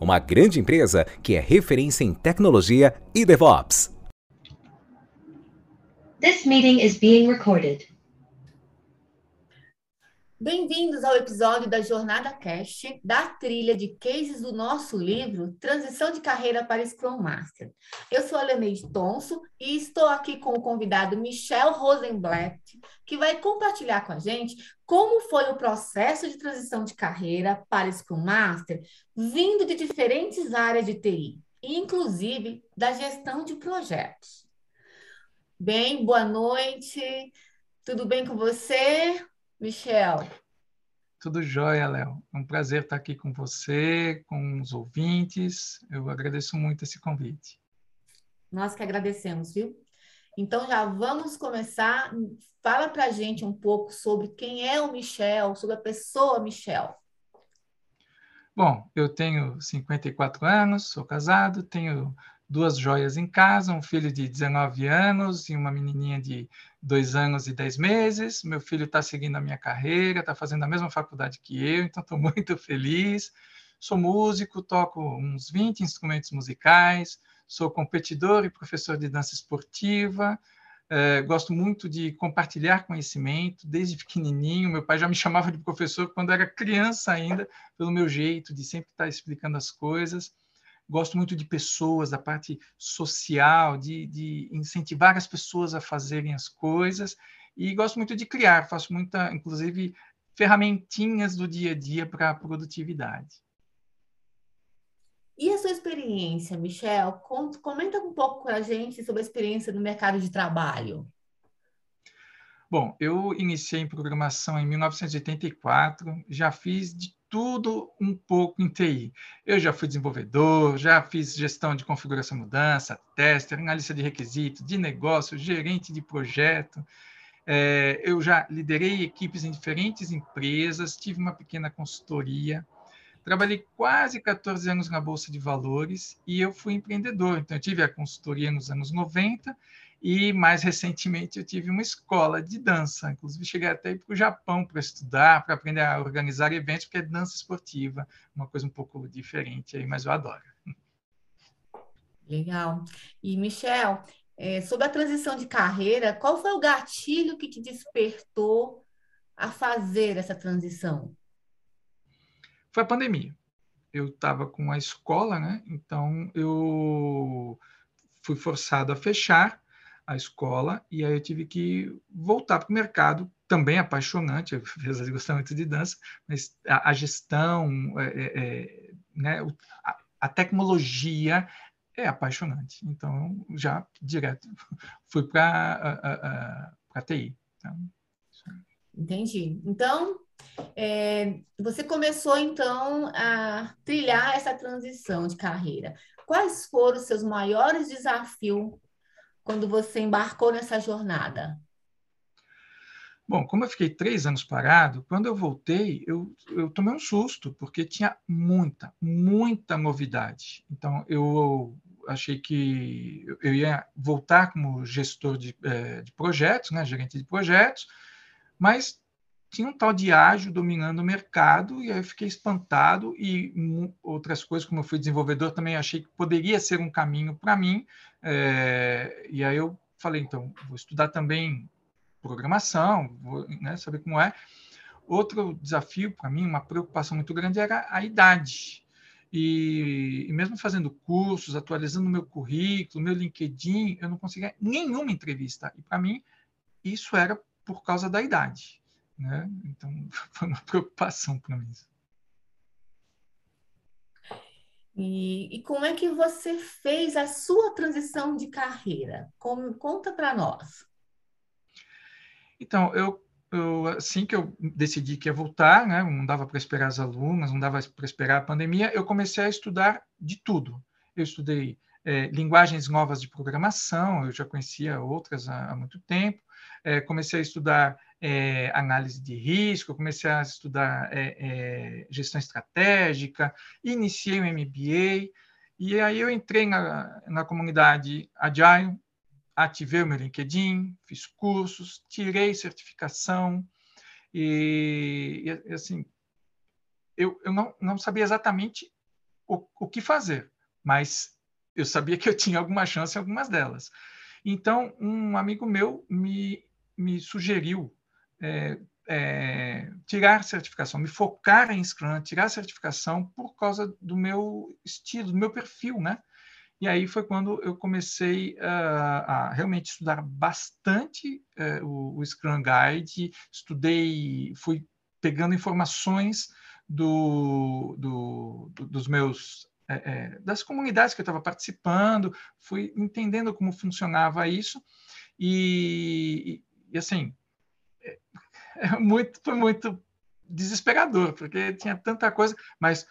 uma grande empresa que é referência em tecnologia e DevOps. This meeting is being recorded. Bem-vindos ao episódio da Jornada Cast, da trilha de cases do nosso livro Transição de Carreira para Scrum Master. Eu sou a Leneide Tonso e estou aqui com o convidado Michel Rosenblatt, que vai compartilhar com a gente como foi o processo de transição de carreira para Scrum Master, vindo de diferentes áreas de TI, inclusive da gestão de projetos. Bem, boa noite. Tudo bem com você? Michel. Tudo jóia, Léo. É um prazer estar aqui com você, com os ouvintes. Eu agradeço muito esse convite. Nós que agradecemos, viu? Então já vamos começar. Fala para a gente um pouco sobre quem é o Michel, sobre a pessoa Michel. Bom, eu tenho 54 anos, sou casado, tenho duas joias em casa, um filho de 19 anos e uma menininha de dois anos e dez meses. Meu filho está seguindo a minha carreira, está fazendo a mesma faculdade que eu, então estou muito feliz. Sou músico, toco uns 20 instrumentos musicais, sou competidor e professor de dança esportiva. É, gosto muito de compartilhar conhecimento desde pequenininho. Meu pai já me chamava de professor quando era criança ainda, pelo meu jeito de sempre estar explicando as coisas gosto muito de pessoas, da parte social, de, de, incentivar as pessoas a fazerem as coisas, e gosto muito de criar, faço muita, inclusive, ferramentinhas do dia a dia para a produtividade. E a sua experiência, Michel? Comenta um pouco com a gente sobre a experiência no mercado de trabalho. Bom, eu iniciei em programação em 1984, já fiz de tudo um pouco em TI. Eu já fui desenvolvedor, já fiz gestão de configuração mudança, tester, analista de requisito, de negócio, gerente de projeto. É, eu já liderei equipes em diferentes empresas, tive uma pequena consultoria, trabalhei quase 14 anos na Bolsa de Valores e eu fui empreendedor. Então, eu tive a consultoria nos anos 90 e mais recentemente eu tive uma escola de dança, inclusive cheguei até para o Japão para estudar, para aprender a organizar eventos, porque é dança esportiva, uma coisa um pouco diferente aí, mas eu adoro. Legal. E Michel, é, sobre a transição de carreira, qual foi o gatilho que te despertou a fazer essa transição? Foi a pandemia. Eu estava com a escola, né? Então eu fui forçado a fechar a escola e aí eu tive que voltar para o mercado também apaixonante, apesar de gostar muito de dança, mas a, a gestão, é, é, é né, a, a, tecnologia é apaixonante. Então, já direto fui para a TI. Então, Entendi. Então, é, você começou, então, a trilhar essa transição de carreira. Quais foram os seus maiores desafios quando você embarcou nessa jornada? Bom, como eu fiquei três anos parado, quando eu voltei, eu, eu tomei um susto, porque tinha muita, muita novidade. Então, eu achei que eu ia voltar como gestor de, é, de projetos, né, gerente de projetos, mas tinha um tal de ágil dominando o mercado e aí eu fiquei espantado e outras coisas, como eu fui desenvolvedor, também achei que poderia ser um caminho para mim. É, e aí eu falei, então, vou estudar também programação, vou né, saber como é. Outro desafio para mim, uma preocupação muito grande, era a idade. E, e, mesmo fazendo cursos, atualizando meu currículo, meu LinkedIn, eu não conseguia nenhuma entrevista. E para mim, isso era por causa da idade. Né? Então, foi uma preocupação para mim. E, e, como é que você fez a sua transição de carreira? Como, conta para nós. Então, eu, eu, assim que eu decidi que ia voltar, né, não dava para esperar as alunas, não dava para esperar a pandemia, eu comecei a estudar de tudo. Eu estudei é, linguagens novas de programação, eu já conhecia outras há, há muito tempo. É, comecei a estudar é, análise de risco, comecei a estudar é, é, gestão estratégica, iniciei o MBA, e aí eu entrei na, na comunidade Agile, ativei o meu LinkedIn, fiz cursos, tirei certificação, e, e assim, eu, eu não, não sabia exatamente o, o que fazer, mas eu sabia que eu tinha alguma chance em algumas delas. Então, um amigo meu me, me sugeriu é, é, tirar certificação, me focar em Scrum, tirar certificação por causa do meu estilo, do meu perfil, né? E aí foi quando eu comecei uh, a realmente estudar bastante uh, o, o, Scrum Guide, estudei, fui pegando informações do, do, do dos meus é, é, das comunidades que eu estava participando, fui entendendo como funcionava isso e, e, e assim é, muito, foi muito desesperador porque tinha tanta coisa, mas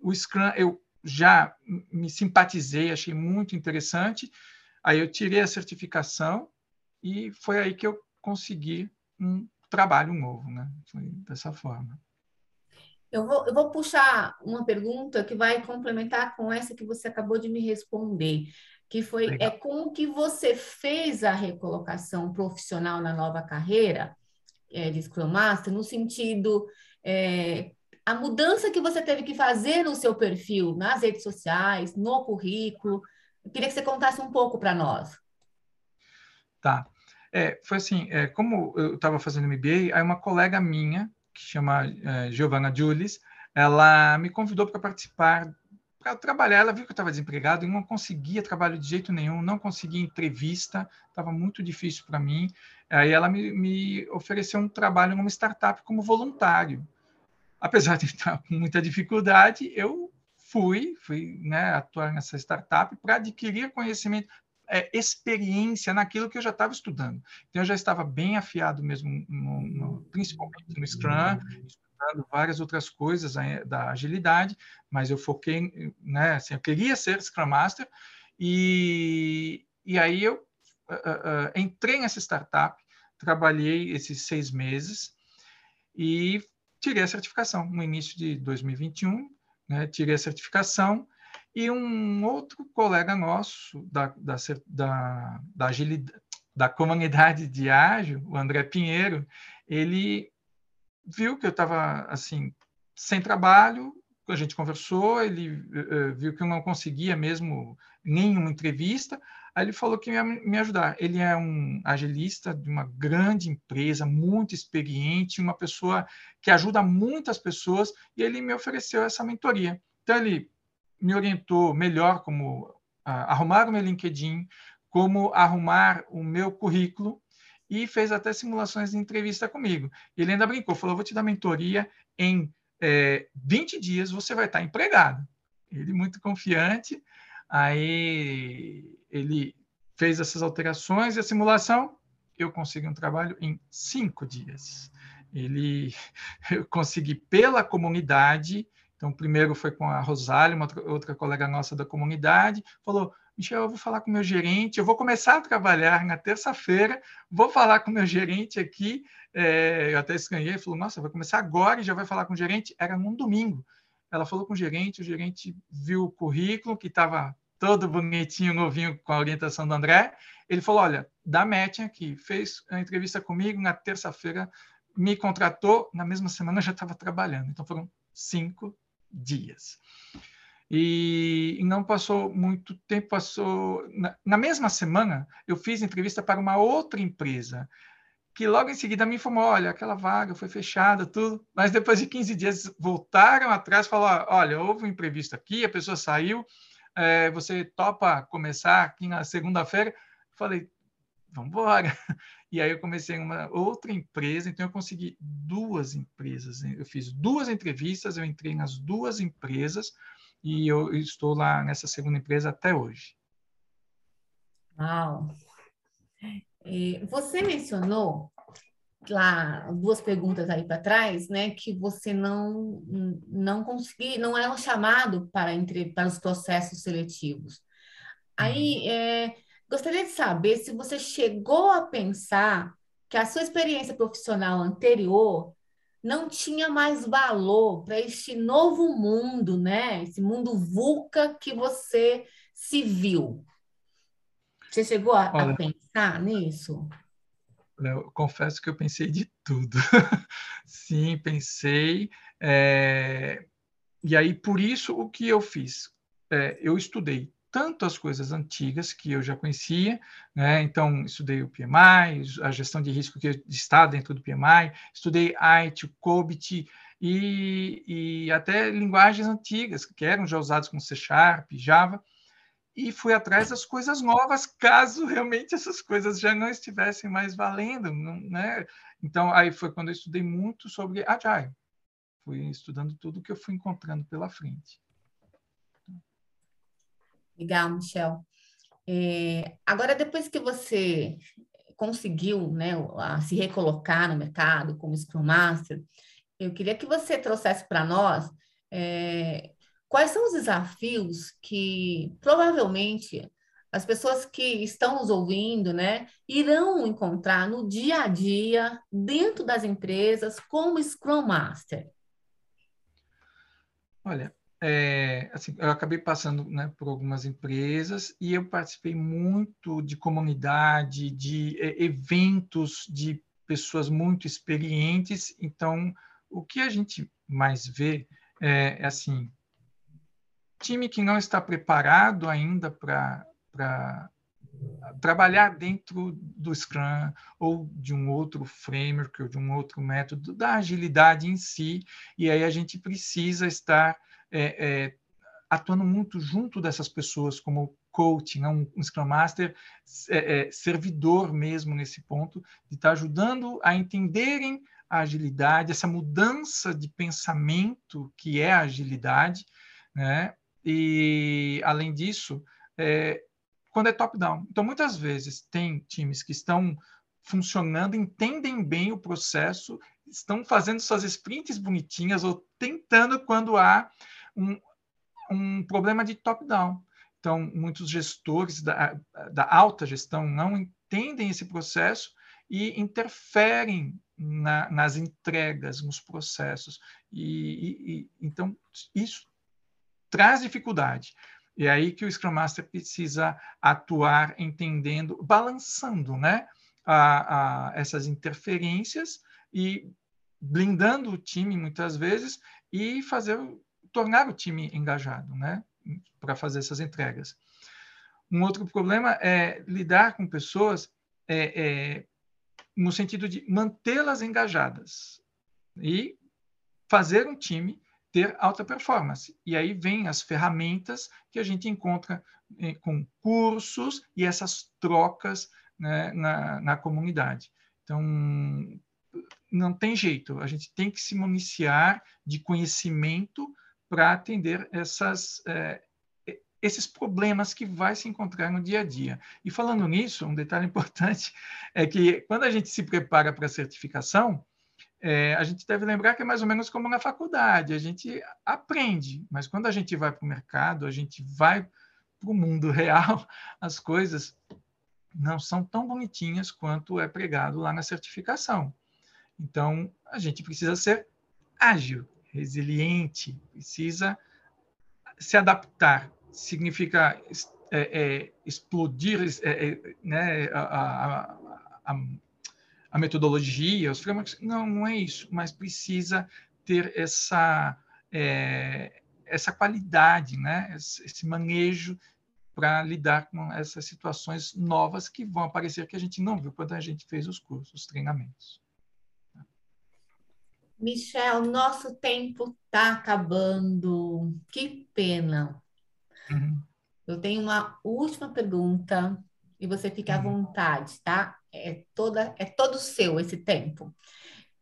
o Scrum eu já me simpatizei, achei muito interessante. Aí eu tirei a certificação e foi aí que eu consegui um trabalho novo, né? Foi dessa forma. Eu vou, eu vou puxar uma pergunta que vai complementar com essa que você acabou de me responder, que foi Legal. é como que você fez a recolocação profissional na nova carreira é, de Scrum Master, no sentido é, a mudança que você teve que fazer no seu perfil, nas redes sociais, no currículo. Eu queria que você contasse um pouco para nós. Tá. É, foi assim, é, como eu estava fazendo MBA, aí uma colega minha que chama é, Giovanna Julis, ela me convidou para participar, para trabalhar. Ela viu que eu estava desempregado e não conseguia trabalho de jeito nenhum, não conseguia entrevista, estava muito difícil para mim. Aí ela me, me ofereceu um trabalho numa startup como voluntário. Apesar de estar com muita dificuldade, eu fui, fui né, atuar nessa startup para adquirir conhecimento, é, experiência naquilo que eu já estava estudando. Então, eu já estava bem afiado mesmo, no, no, principalmente no Scrum, várias outras coisas da agilidade, mas eu foquei, né, assim, eu queria ser Scrum Master, e, e aí eu uh, uh, entrei nessa startup, trabalhei esses seis meses e tirei a certificação. No início de 2021, né, tirei a certificação e um outro colega nosso da, da, da, da, agilidade, da comunidade de ágil, o André Pinheiro, ele viu que eu estava assim sem trabalho, a gente conversou, ele uh, viu que eu não conseguia mesmo nenhuma entrevista, aí ele falou que ia me ajudar. Ele é um agilista de uma grande empresa, muito experiente, uma pessoa que ajuda muitas pessoas, e ele me ofereceu essa mentoria. Então, ele me orientou melhor como uh, arrumar o meu LinkedIn, como arrumar o meu currículo e fez até simulações de entrevista comigo. Ele ainda brincou, falou: vou te dar mentoria em é, 20 dias, você vai estar empregado. Ele muito confiante, aí ele fez essas alterações e a simulação, eu consegui um trabalho em cinco dias. Ele, eu consegui pela comunidade então, primeiro foi com a Rosália, uma outra colega nossa da comunidade, falou: Michel, eu vou falar com o meu gerente, eu vou começar a trabalhar na terça-feira, vou falar com o meu gerente aqui. É, eu até estranhei, falou: Nossa, vai começar agora e já vai falar com o gerente? Era num domingo. Ela falou com o gerente, o gerente viu o currículo, que estava todo bonitinho, novinho, com a orientação do André. Ele falou: Olha, da Match aqui, fez a entrevista comigo na terça-feira, me contratou, na mesma semana já estava trabalhando. Então foram cinco dias. E, não passou muito tempo, passou. Na, na, mesma semana, eu fiz entrevista para uma outra empresa, que logo em seguida me informou: olha, aquela vaga foi fechada, tudo. Mas depois de 15 dias voltaram atrás falaram: olha, houve um imprevisto aqui, a pessoa saiu, é, você topa começar aqui na segunda-feira? Falei: vamos embora. E aí eu comecei uma outra empresa, então eu consegui duas empresas. Eu fiz duas entrevistas, eu entrei nas duas empresas e eu estou lá nessa segunda empresa até hoje. Uau! Você mencionou lá duas perguntas aí para trás, né, que você não não conseguiu, não era um chamado para entre para os processos seletivos. Aí, uhum. é, gostaria de saber se você chegou a pensar que a sua experiência profissional anterior não tinha mais valor para este novo mundo, né? Esse mundo VUCA que você se viu. Você chegou a, Olha, a pensar nisso? Eu confesso que eu pensei de tudo. Sim, pensei. É... E aí, por isso, o que eu fiz? É, eu estudei tanto as coisas antigas que eu já conhecia, né? então estudei o PMI, a gestão de risco que está dentro do PMI, estudei IT, COBIT e, e até linguagens antigas que eram já usadas como C Sharp, Java, e fui atrás das coisas novas, caso realmente essas coisas já não estivessem mais valendo, né? Então, aí foi quando eu estudei muito sobre Agile. Fui estudando tudo que eu fui encontrando pela frente. Legal, Michel. É, agora, depois que você conseguiu né, se recolocar no mercado como Scrum Master, eu queria que você trouxesse para nós é, quais são os desafios que provavelmente as pessoas que estão nos ouvindo, né, irão encontrar no dia a dia dentro das empresas como Scrum Master? Olha, é, assim, eu acabei passando né, por algumas empresas e eu participei muito de comunidade, de é, eventos de pessoas muito experientes. Então, o que a gente mais vê é, é assim, time que não está preparado ainda para trabalhar dentro do Scrum ou de um outro framework ou de um outro método da agilidade em si, e aí a gente precisa estar é, é, atuando muito junto dessas pessoas como coach, né? um, um Scrum Master é, é, servidor mesmo nesse ponto, de estar tá ajudando a entenderem a agilidade, essa mudança de pensamento que é a agilidade, né? E, além disso, é, quando é top-down. Então, muitas vezes, tem times que estão funcionando, entendem bem o processo, estão fazendo suas sprints bonitinhas ou tentando quando há um, um problema de top-down. Então, muitos gestores da, da alta gestão não entendem esse processo e interferem na, nas entregas, nos processos. E, e, então, isso traz dificuldade. E é aí que o Scrum Master precisa atuar entendendo, balançando né, a, a essas interferências e blindando o time muitas vezes e fazer tornar o time engajado, né, para fazer essas entregas. Um outro problema é lidar com pessoas é, é, no sentido de mantê-las engajadas e fazer um time ter alta performance. E aí vem as ferramentas que a gente encontra eh, com cursos e essas trocas né, na, na comunidade. Então, não tem jeito, a gente tem que se municiar de conhecimento para atender essas, é, esses problemas que vai se encontrar no dia a dia. E falando nisso, um detalhe importante é que quando a gente se prepara para a certificação, é, a gente deve lembrar que é mais ou menos como na faculdade, a gente aprende, mas quando a gente vai para o mercado, a gente vai para o mundo real, as coisas não são tão bonitinhas quanto é pregado lá na certificação. Então, a gente precisa ser ágil, resiliente, precisa se adaptar. Significa é, é, explodir é, é, né, a, a, a, a, metodologia, os frameworks. Não, não é isso, mas precisa ter essa, é, essa qualidade, né, esse, manejo para lidar com essas situações novas que vão aparecer que a gente não viu quando a gente fez os cursos, os treinamentos. Michel, nosso tempo está acabando. Que pena. Uhum. Eu tenho uma última pergunta e você fica à uhum. vontade, tá? É, toda, é todo seu esse tempo.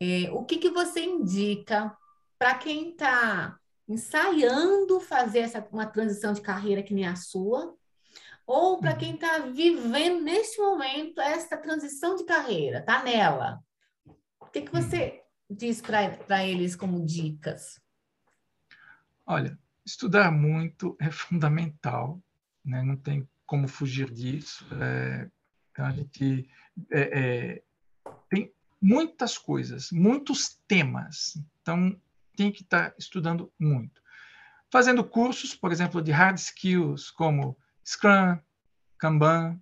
É, o que, que você indica para quem está ensaiando fazer essa, uma transição de carreira que nem a sua, ou para quem está vivendo neste momento essa transição de carreira, está nela. O que, que você diz para eles como dicas? Olha, estudar muito é fundamental, né? não tem como fugir disso. É, então, a gente é, é, tem muitas coisas, muitos temas. Então, tem que estar tá estudando muito. Fazendo cursos, por exemplo, de hard skills, como Scrum, Kanban,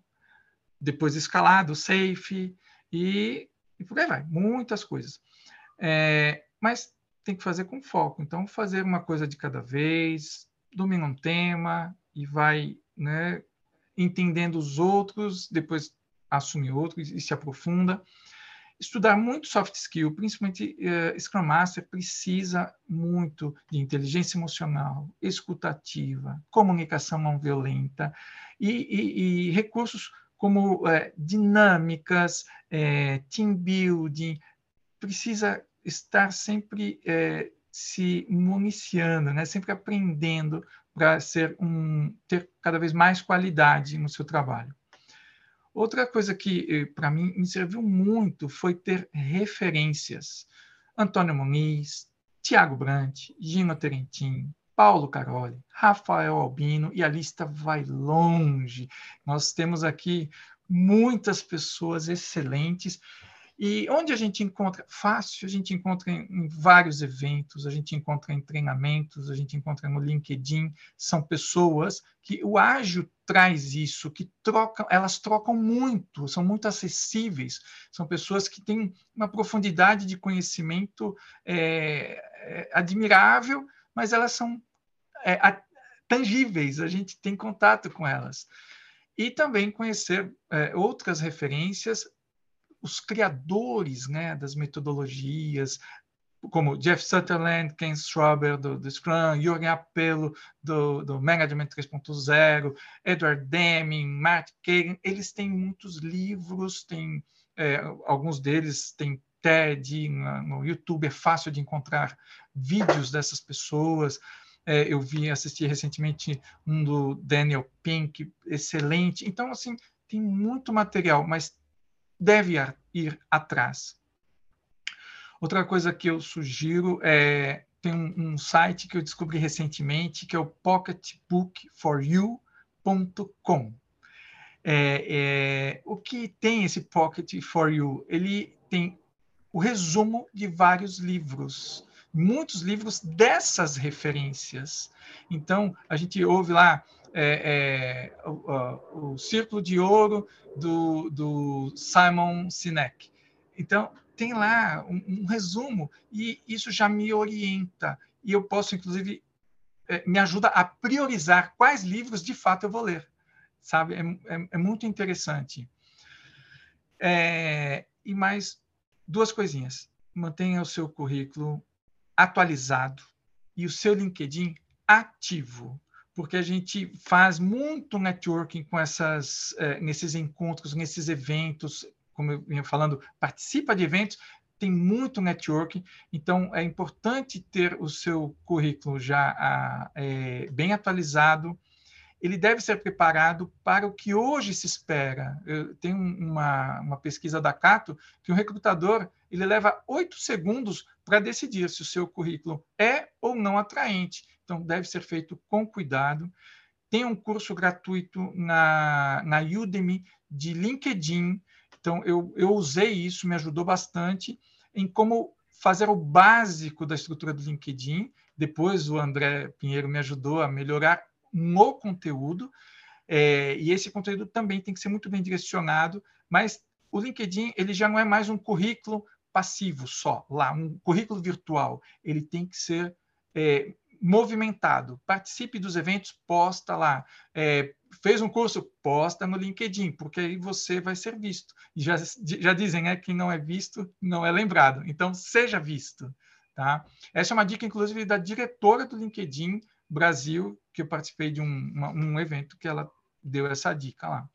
depois escalado, Safe, e, e por aí vai, muitas coisas. É, mas tem que fazer com foco. Então, fazer uma coisa de cada vez, domina um tema e vai né, entendendo os outros, depois assume outro e, e se aprofunda estudar muito soft skill, principalmente uh, Scrum Master, precisa muito de inteligência emocional, escutativa, comunicação não violenta e, e, e recursos como uh, dinâmicas, uh, team building, precisa estar sempre se municiando, né? sempre aprendendo para ser um ter cada vez mais qualidade no seu trabalho. Outra coisa que, eh, para mim, me serviu muito foi ter referências. Antônio Muniz, Tiago Brandt, Gino Terentin, Paulo Caroli, Rafael Albino, e a lista vai longe. Nós temos aqui muitas pessoas excelentes e onde a gente encontra? Fácil, a gente encontra em, em, vários eventos, a gente encontra em treinamentos, a gente encontra no LinkedIn, são pessoas que o ágil traz isso, que trocam, elas trocam muito, são muito acessíveis, são pessoas que têm uma profundidade de conhecimento é, é, admirável, mas elas são é, a, tangíveis, a gente tem contato com elas. E também conhecer é, outras referências os criadores né, das metodologias, como Jeff Sutherland, Ken Schrober do, do Scrum, Jürgen Appelo do, do Management 3.0, Edward Deming, Matt Kagan, eles têm muitos livros, tem, é, alguns deles têm TED no, YouTube, é fácil de encontrar vídeos dessas pessoas. É, eu vi, assisti recentemente um do Daniel Pink, excelente. Então, assim, tem muito material, mas deve ir atrás. Outra coisa que eu sugiro é tem um, um site que eu descobri recentemente que é o pocketbookforyou.com. É, é, o que tem esse Pocket for You? Ele tem o resumo de vários livros, muitos livros dessas referências. Então, a gente ouve lá é, é, o, o, Círculo de Ouro do, do Simon Sinek. Então, tem lá um, um, resumo e isso já me orienta. E eu posso, inclusive, é, me ajuda a priorizar quais livros de fato eu vou ler. Sabe? É, é, é muito interessante. É, e mais duas coisinhas. Mantenha o seu currículo atualizado e o seu LinkedIn ativo porque a gente faz muito networking com essas, é, nesses encontros, nesses eventos, como eu vinha falando, participa de eventos, tem muito networking, então é importante ter o seu currículo já é, bem atualizado. Ele deve ser preparado para o que hoje se espera. Eu tenho uma, uma pesquisa da Cato que o recrutador ele leva oito segundos para decidir se o seu currículo é ou não atraente. Então, deve ser feito com cuidado. Tem um curso gratuito na, na Udemy de LinkedIn. Então, eu, eu usei isso, me ajudou bastante em como fazer o básico da estrutura do LinkedIn. Depois, o André Pinheiro me ajudou a melhorar no conteúdo. É, e esse conteúdo também tem que ser muito bem direcionado, mas o LinkedIn ele já não é mais um currículo passivo só, lá, um currículo virtual. Ele tem que ser é, movimentado. Participe dos eventos, posta lá. É, fez um curso, posta no LinkedIn, porque aí você vai ser visto. Já, já dizem, é que não é visto, não é lembrado. Então, seja visto. Tá? Essa é uma dica, inclusive, da diretora do LinkedIn Brasil, que eu participei de um, uma, um evento que ela deu essa dica lá.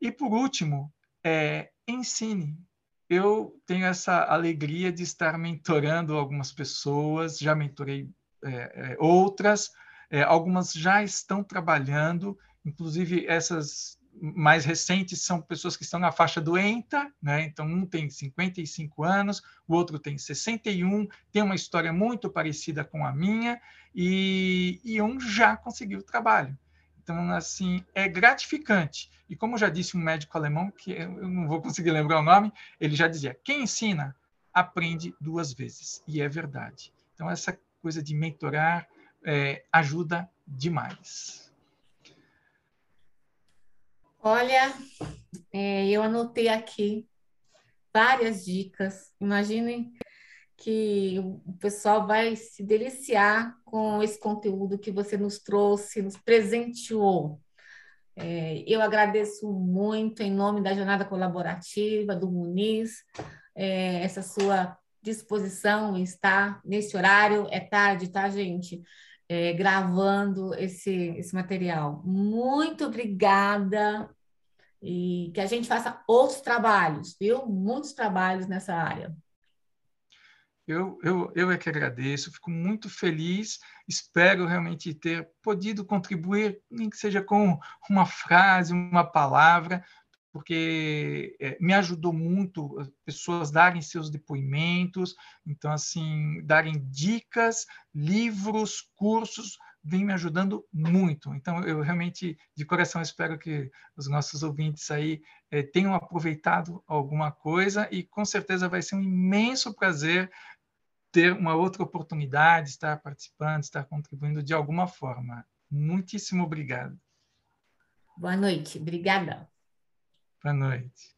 E, por último, é, ensine. Eu tenho essa alegria de estar mentorando algumas pessoas, já mentorei é, outras, é, algumas já estão trabalhando, inclusive essas mais recentes são pessoas que estão na faixa do ENTA, né? então um tem 55 anos, o outro tem 61, tem uma história muito parecida com a minha, e, e um já conseguiu trabalho. Então, assim, é gratificante. E como já disse um médico alemão, que eu não vou conseguir lembrar o nome, ele já dizia: quem ensina, aprende duas vezes. E é verdade. Então, essa coisa de mentorar é, ajuda demais. Olha, é, eu anotei aqui várias dicas. Imaginem que o pessoal vai se deliciar com esse conteúdo que você nos trouxe, nos presenteou. É, eu agradeço muito em nome da Jornada Colaborativa, do Muniz, é, essa sua disposição em estar nesse horário. É tarde, tá, gente? É, gravando esse, esse material. Muito obrigada e que a gente faça outros trabalhos, viu? Muitos trabalhos nessa área. Eu, eu, eu é que agradeço, fico muito feliz, espero realmente ter podido contribuir, nem que seja com uma frase, uma palavra, porque é, me ajudou muito as pessoas darem seus depoimentos, então, assim, darem dicas, livros, cursos, vem me ajudando muito. Então, eu realmente, de coração, espero que os nossos ouvintes aí é, tenham aproveitado alguma coisa e com certeza vai ser um imenso prazer ter uma outra oportunidade, estar participando, estar contribuindo de alguma forma. Muitíssimo obrigado. Boa noite, obrigada. Boa noite.